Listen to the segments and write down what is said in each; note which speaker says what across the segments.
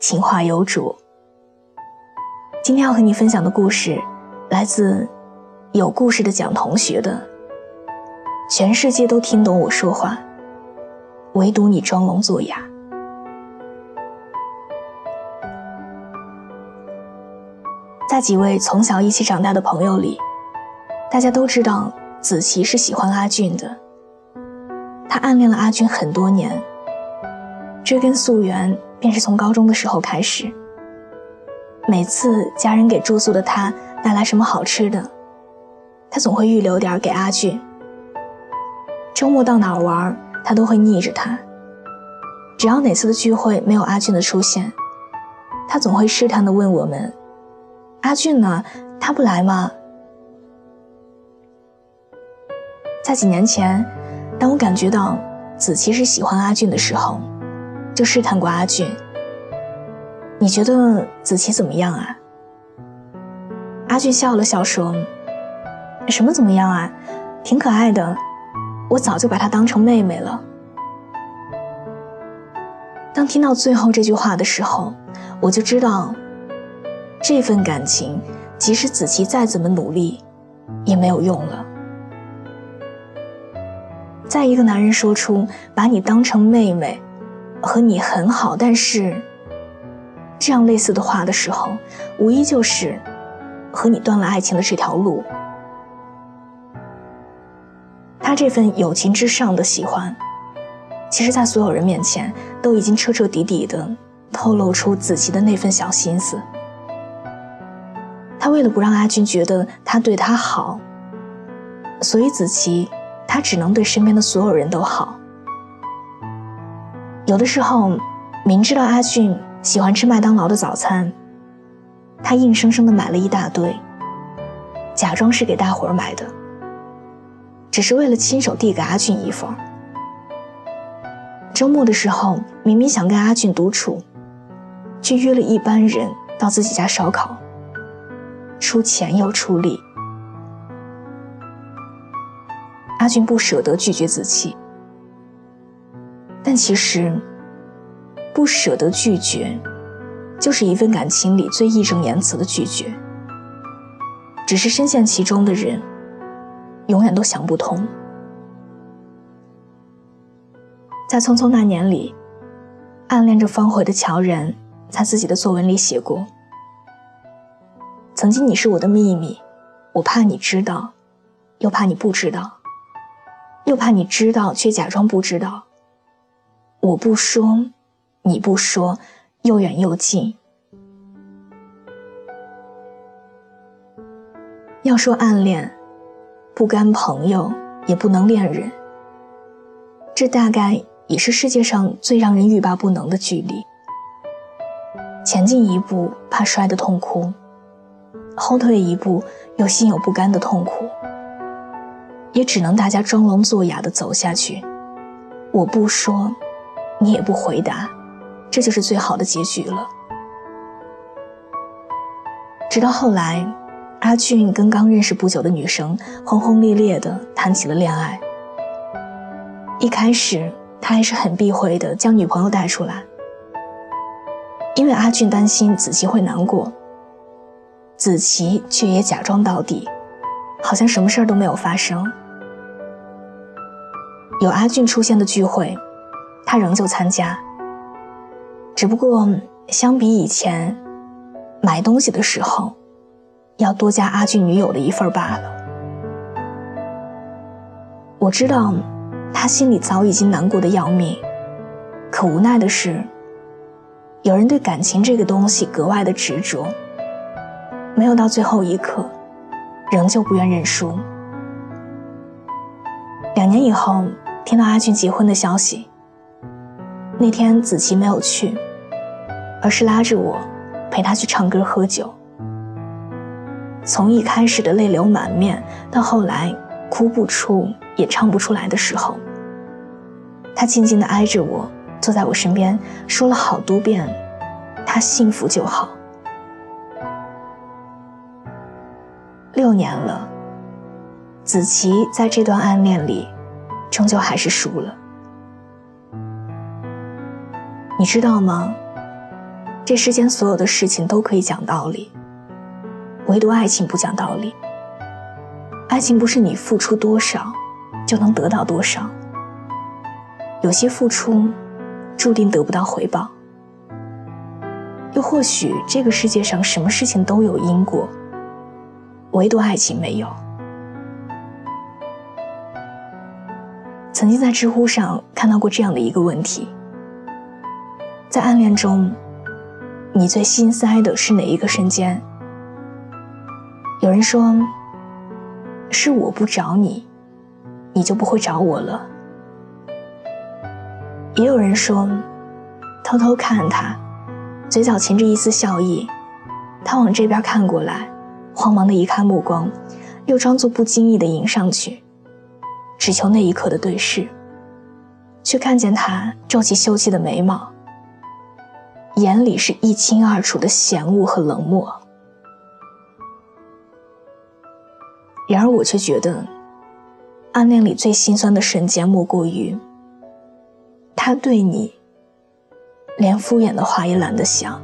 Speaker 1: 情话有主。今天要和你分享的故事，来自有故事的蒋同学的。全世界都听懂我说话，唯独你装聋作哑。在几位从小一起长大的朋友里，大家都知道子琪是喜欢阿俊的。他暗恋了阿俊很多年，追根溯源。便是从高中的时候开始，每次家人给住宿的他带来什么好吃的，他总会预留点给阿俊。周末到哪儿玩，他都会腻着他。只要哪次的聚会没有阿俊的出现，他总会试探地问我们：“阿俊呢？他不来吗？”在几年前，当我感觉到子琪是喜欢阿俊的时候。就试探过阿俊，你觉得子琪怎么样啊？阿俊笑了笑说：“什么怎么样啊？挺可爱的，我早就把她当成妹妹了。”当听到最后这句话的时候，我就知道，这份感情即使子琪再怎么努力，也没有用了。在一个男人说出把你当成妹妹。和你很好，但是这样类似的话的时候，无疑就是和你断了爱情的这条路。他这份友情之上的喜欢，其实，在所有人面前都已经彻彻底底的透露出子琪的那份小心思。他为了不让阿俊觉得他对他好，所以子琪他只能对身边的所有人都好。有的时候，明知道阿俊喜欢吃麦当劳的早餐，他硬生生的买了一大堆，假装是给大伙儿买的，只是为了亲手递给阿俊一份。周末的时候，明明想跟阿俊独处，却约了一班人到自己家烧烤，出钱又出力。阿俊不舍得拒绝子琪。其实，不舍得拒绝，就是一份感情里最义正言辞的拒绝。只是深陷其中的人，永远都想不通。在《匆匆那年》里，暗恋着方茴的乔然，在自己的作文里写过：“曾经你是我的秘密，我怕你知道，又怕你不知道，又怕你知道却假装不知道。”我不说，你不说，又远又近。要说暗恋，不甘朋友，也不能恋人。这大概也是世界上最让人欲罢不能的距离。前进一步，怕摔得痛哭；后退一步，又心有不甘的痛苦。也只能大家装聋作哑的走下去。我不说。你也不回答，这就是最好的结局了。直到后来，阿俊跟刚认识不久的女生轰轰烈烈的谈起了恋爱。一开始，他还是很避讳的将女朋友带出来，因为阿俊担心子琪会难过。子琪却也假装到底，好像什么事儿都没有发生。有阿俊出现的聚会。他仍旧参加，只不过相比以前，买东西的时候，要多加阿俊女友的一份罢了。我知道，他心里早已经难过的要命，可无奈的是，有人对感情这个东西格外的执着，没有到最后一刻，仍旧不愿认输。两年以后，听到阿俊结婚的消息。那天子琪没有去，而是拉着我陪他去唱歌喝酒。从一开始的泪流满面，到后来哭不出也唱不出来的时候，他静静地挨着我，坐在我身边，说了好多遍：“他幸福就好。”六年了，子琪在这段暗恋里，终究还是输了。你知道吗？这世间所有的事情都可以讲道理，唯独爱情不讲道理。爱情不是你付出多少就能得到多少，有些付出注定得不到回报。又或许这个世界上什么事情都有因果。唯独爱情没有。曾经在知乎上看到过这样的一个问题：在暗恋中，你最心塞的是哪一个瞬间？有人说，是我不找你，你就不会找我了。也有人说，偷偷看他，嘴角噙着一丝笑意，他往这边看过来。慌忙的移开目光，又装作不经意的迎上去，只求那一刻的对视，却看见他皱起秀气的眉毛，眼里是一清二楚的嫌恶和冷漠。然而我却觉得，暗恋里最心酸的瞬间，莫过于他对你连敷衍的话也懒得想，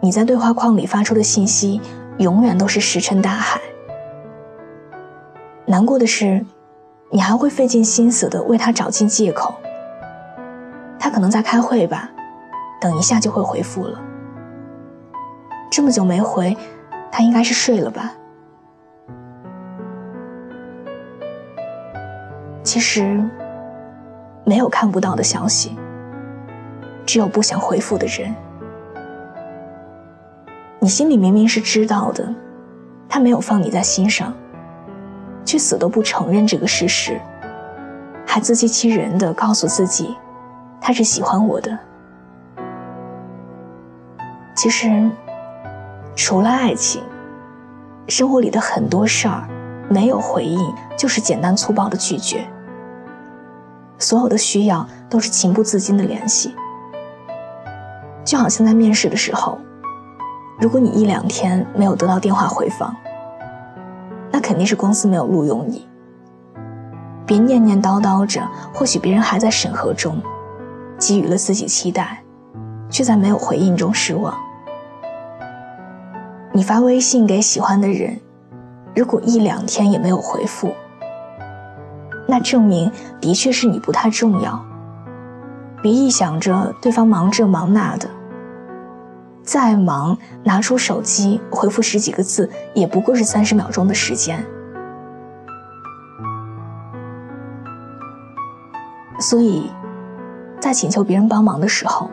Speaker 1: 你在对话框里发出的信息。永远都是石沉大海。难过的是，你还会费尽心思的为他找尽借口。他可能在开会吧，等一下就会回复了。这么久没回，他应该是睡了吧？其实，没有看不到的消息，只有不想回复的人。你心里明明是知道的，他没有放你在心上，却死都不承认这个事实，还自欺欺人的告诉自己，他是喜欢我的。其实，除了爱情，生活里的很多事儿，没有回应就是简单粗暴的拒绝。所有的需要都是情不自禁的联系，就好像在面试的时候。如果你一两天没有得到电话回访，那肯定是公司没有录用你。别念念叨叨着，或许别人还在审核中，给予了自己期待，却在没有回应中失望。你发微信给喜欢的人，如果一两天也没有回复，那证明的确是你不太重要。别一想着对方忙这忙那的。再忙，拿出手机回复十几个字，也不过是三十秒钟的时间。所以，在请求别人帮忙的时候，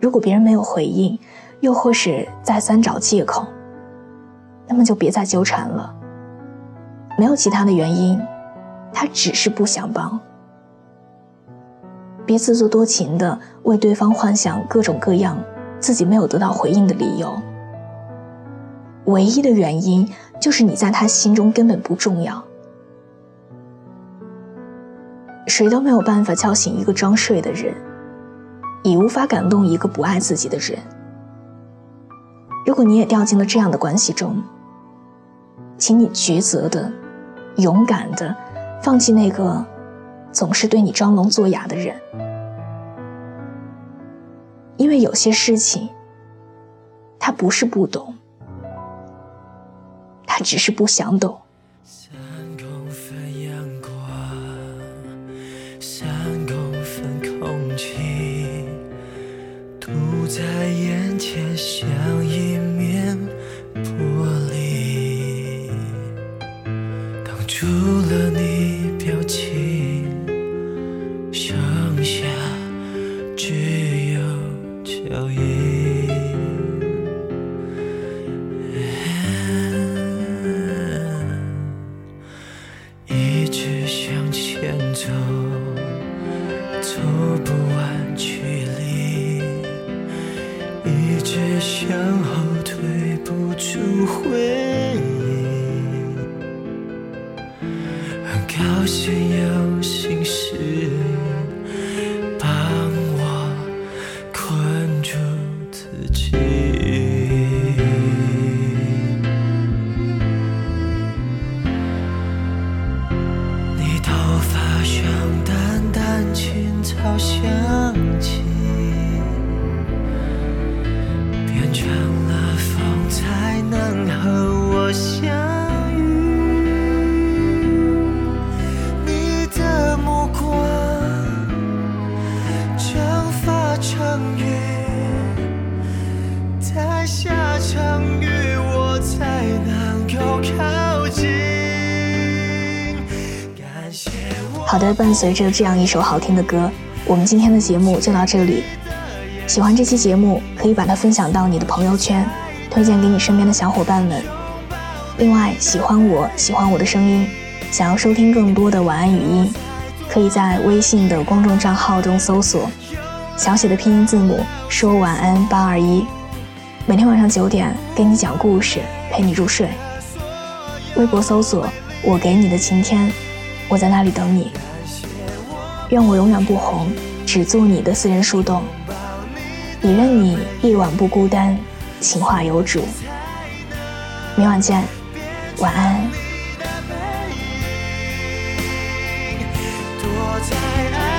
Speaker 1: 如果别人没有回应，又或是再三找借口，那么就别再纠缠了。没有其他的原因，他只是不想帮。别自作多情的为对方幻想各种各样。自己没有得到回应的理由，唯一的原因就是你在他心中根本不重要。谁都没有办法叫醒一个装睡的人，也无法感动一个不爱自己的人。如果你也掉进了这样的关系中，请你抉择的、勇敢的放弃那个总是对你装聋作哑的人。因为有些事情，他不是不懂，他只是不想懂。
Speaker 2: 高兴有心事，
Speaker 1: 好的，伴随着这样一首好听的歌，我们今天的节目就到这里。喜欢这期节目，可以把它分享到你的朋友圈，推荐给你身边的小伙伴们。另外，喜欢我喜欢我的声音，想要收听更多的晚安语音，可以在微信的公众账号中搜索小写的拼音字母说晚安八二一，每天晚上九点给你讲故事，陪你入睡。微博搜索我给你的晴天，我在那里等你。愿我永远不红，只做你的私人树洞。也愿你夜晚不孤单，情话有主。明晚见，晚安。
Speaker 2: 躲在爱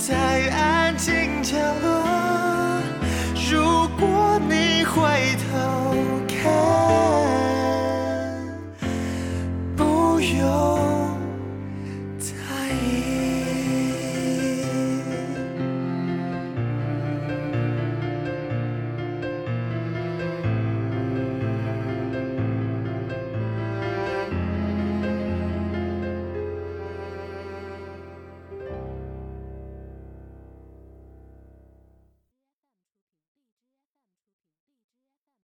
Speaker 2: 在爱